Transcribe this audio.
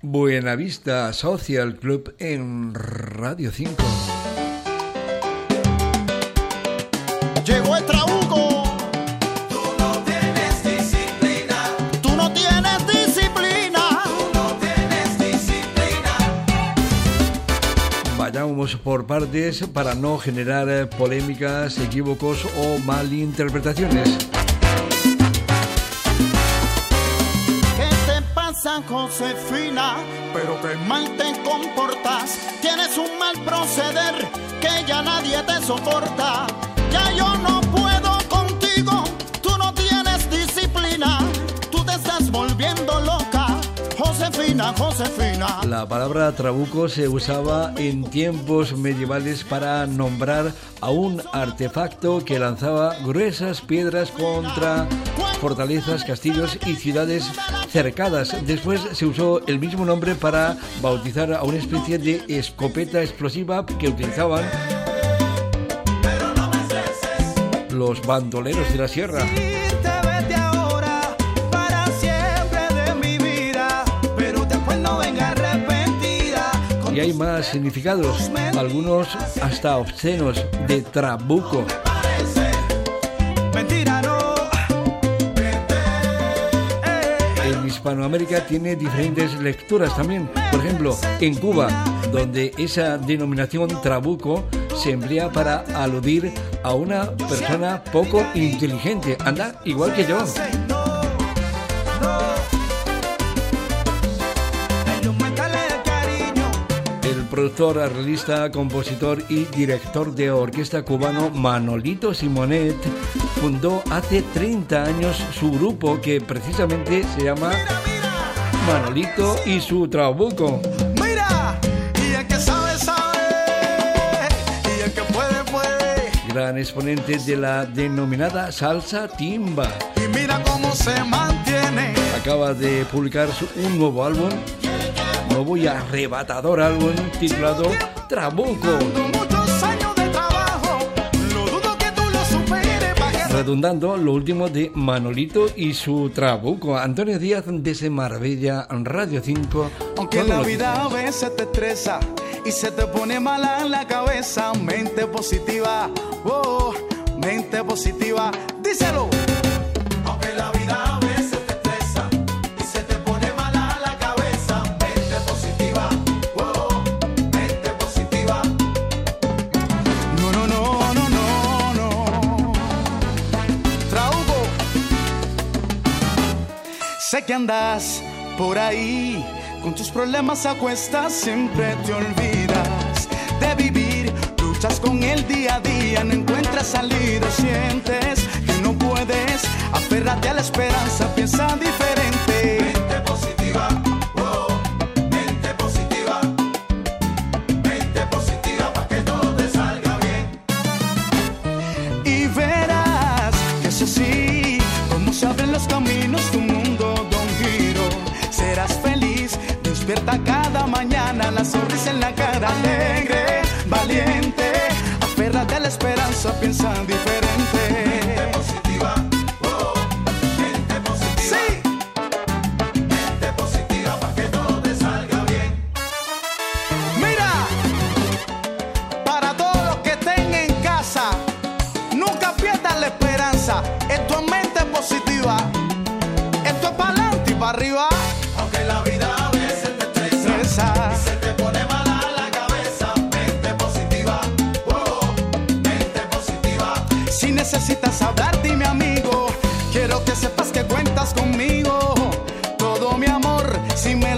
Buenavista Social Club en Radio 5. Llegó el trabuco. Tú no tienes disciplina. Tú no tienes disciplina. Tú no tienes disciplina. Vayamos por partes para no generar eh, polémicas, equívocos o malinterpretaciones. Josefina? Pero qué mal te comportas. Tienes un mal proceder que ya nadie te soporta. Ya yo no puedo Josefina. La palabra trabuco se usaba en tiempos medievales para nombrar a un artefacto que lanzaba gruesas piedras contra fortalezas, castillos y ciudades cercadas. Después se usó el mismo nombre para bautizar a una especie de escopeta explosiva que utilizaban los bandoleros de la sierra. Y hay más significados, algunos hasta obscenos, de trabuco. En Hispanoamérica tiene diferentes lecturas también. Por ejemplo, en Cuba, donde esa denominación trabuco se emplea para aludir a una persona poco inteligente. Anda, igual que yo. Productor, arreglista, compositor y director de orquesta cubano Manolito Simonet fundó hace 30 años su grupo que precisamente se llama Manolito y su Trabuco. Mira, y el que sabe, sabe. Y el que puede, puede. gran exponente de la denominada salsa timba. Y mira cómo se mantiene. Acaba de publicar su- un nuevo álbum, nuevo y arrebatador álbum titulado Trabuco, redundando lo último de Manolito y su Trabuco. Antonio Díaz desde Marbella, Radio 5. Aunque la vida a veces te estresa y se te pone mala en la cabeza, mente positiva, oh, mente positiva, díselo. Sé que andas por ahí, con tus problemas a cuestas siempre te olvidas de vivir, luchas con el día a día, no encuentras salida, sientes que no puedes, aférrate a la esperanza, piensa diferente. piensa diferente. Gente positiva, oh, gente positiva. Sí. Gente positiva para que todo te salga bien. Mira, para todos los que estén en casa, nunca pierdan la esperanza. Esto es mente positiva. Esto es para adelante y para arriba. necesitas hablar, dime amigo. Quiero que sepas que cuentas conmigo. Todo mi amor, si me